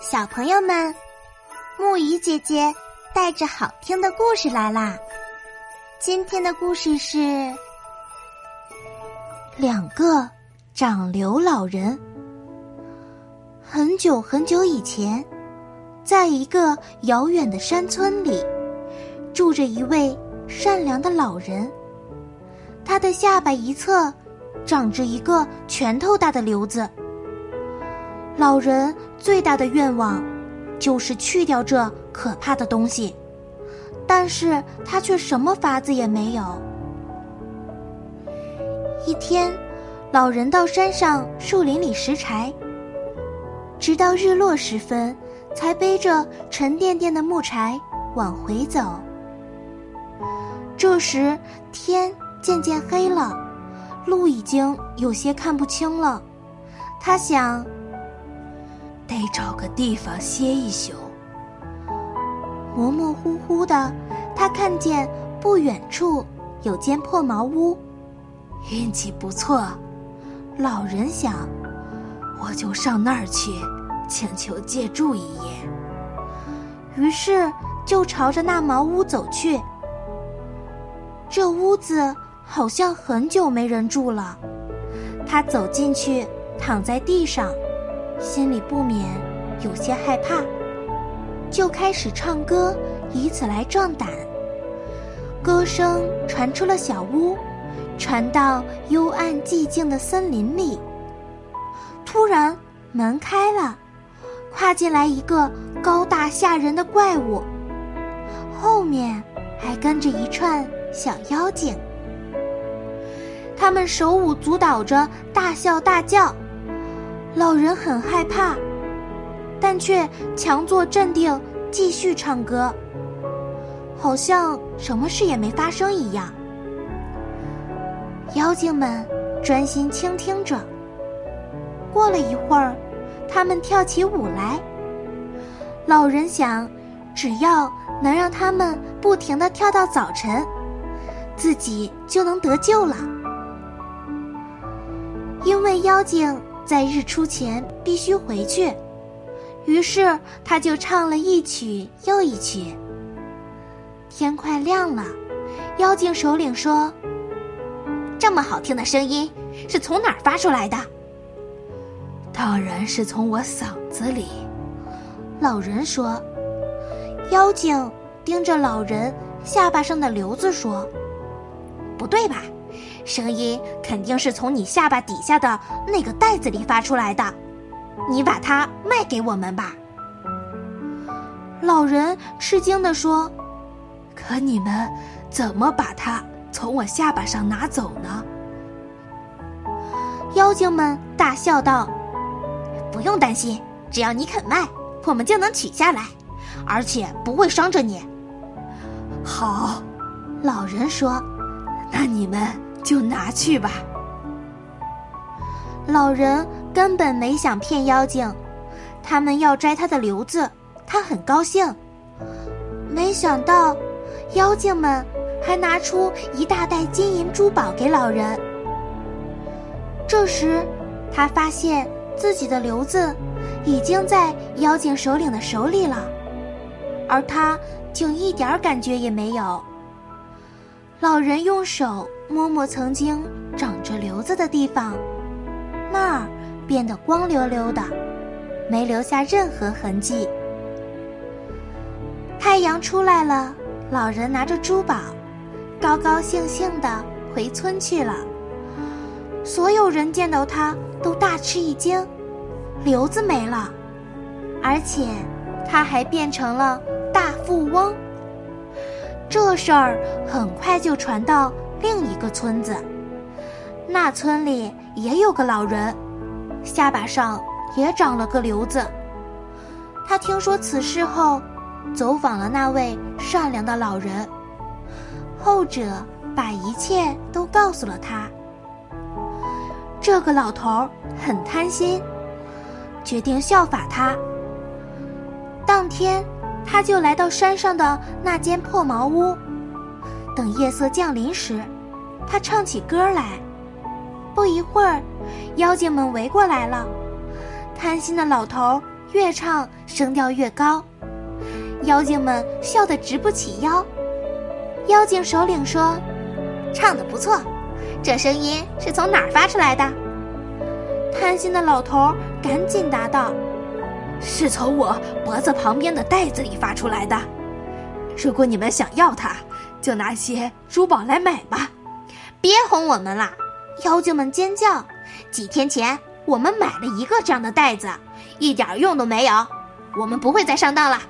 小朋友们，木鱼姐姐带着好听的故事来啦！今天的故事是两个长瘤老人。很久很久以前，在一个遥远的山村里，住着一位善良的老人。他的下巴一侧长着一个拳头大的瘤子。老人最大的愿望，就是去掉这可怕的东西，但是他却什么法子也没有。一天，老人到山上树林里拾柴，直到日落时分，才背着沉甸甸的木柴往回走。这时天渐渐黑了，路已经有些看不清了。他想。得找个地方歇一宿。模模糊糊的，他看见不远处有间破茅屋，运气不错。老人想，我就上那儿去，请求借住一夜。于是就朝着那茅屋走去。这屋子好像很久没人住了。他走进去，躺在地上。心里不免有些害怕，就开始唱歌，以此来壮胆。歌声传出了小屋，传到幽暗寂静的森林里。突然，门开了，跨进来一个高大吓人的怪物，后面还跟着一串小妖精。他们手舞足蹈着，大笑大叫。老人很害怕，但却强作镇定，继续唱歌，好像什么事也没发生一样。妖精们专心倾听着。过了一会儿，他们跳起舞来。老人想，只要能让他们不停的跳到早晨，自己就能得救了，因为妖精。在日出前必须回去，于是他就唱了一曲又一曲。天快亮了，妖精首领说：“这么好听的声音是从哪儿发出来的？”“当然是从我嗓子里。”老人说。妖精盯着老人下巴上的瘤子说：“不对吧？”声音肯定是从你下巴底下的那个袋子里发出来的，你把它卖给我们吧。老人吃惊地说：“可你们怎么把它从我下巴上拿走呢？”妖精们大笑道：“不用担心，只要你肯卖，我们就能取下来，而且不会伤着你。”好，老人说：“那你们。”就拿去吧。老人根本没想骗妖精，他们要摘他的瘤子，他很高兴。没想到，妖精们还拿出一大袋金银珠宝给老人。这时，他发现自己的瘤子已经在妖精首领的手里了，而他竟一点感觉也没有。老人用手。摸摸曾经长着瘤子的地方，那儿变得光溜溜的，没留下任何痕迹。太阳出来了，老人拿着珠宝，高高兴兴的回村去了。所有人见到他都大吃一惊，瘤子没了，而且他还变成了大富翁。这事儿很快就传到。另一个村子，那村里也有个老人，下巴上也长了个瘤子。他听说此事后，走访了那位善良的老人。后者把一切都告诉了他。这个老头很贪心，决定效法他。当天，他就来到山上的那间破茅屋。等夜色降临时，他唱起歌来。不一会儿，妖精们围过来了。贪心的老头越唱声调越高，妖精们笑得直不起腰。妖精首领说：“唱的不错，这声音是从哪儿发出来的？”贪心的老头赶紧答道：“是从我脖子旁边的袋子里发出来的。如果你们想要它，就拿些珠宝来买吧。”别哄我们啦！妖精们尖叫。几天前我们买了一个这样的袋子，一点用都没有。我们不会再上当了。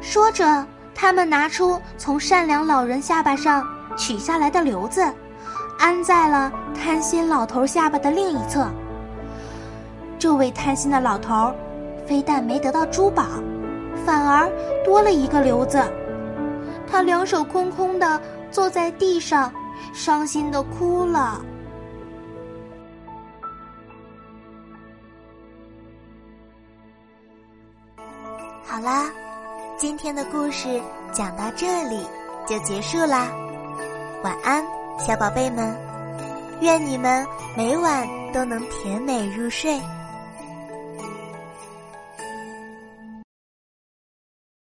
说着，他们拿出从善良老人下巴上取下来的瘤子，安在了贪心老头下巴的另一侧。这位贪心的老头，非但没得到珠宝，反而多了一个瘤子。他两手空空的坐在地上。伤心的哭了。好啦，今天的故事讲到这里就结束啦。晚安，小宝贝们，愿你们每晚都能甜美入睡。